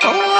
Thôi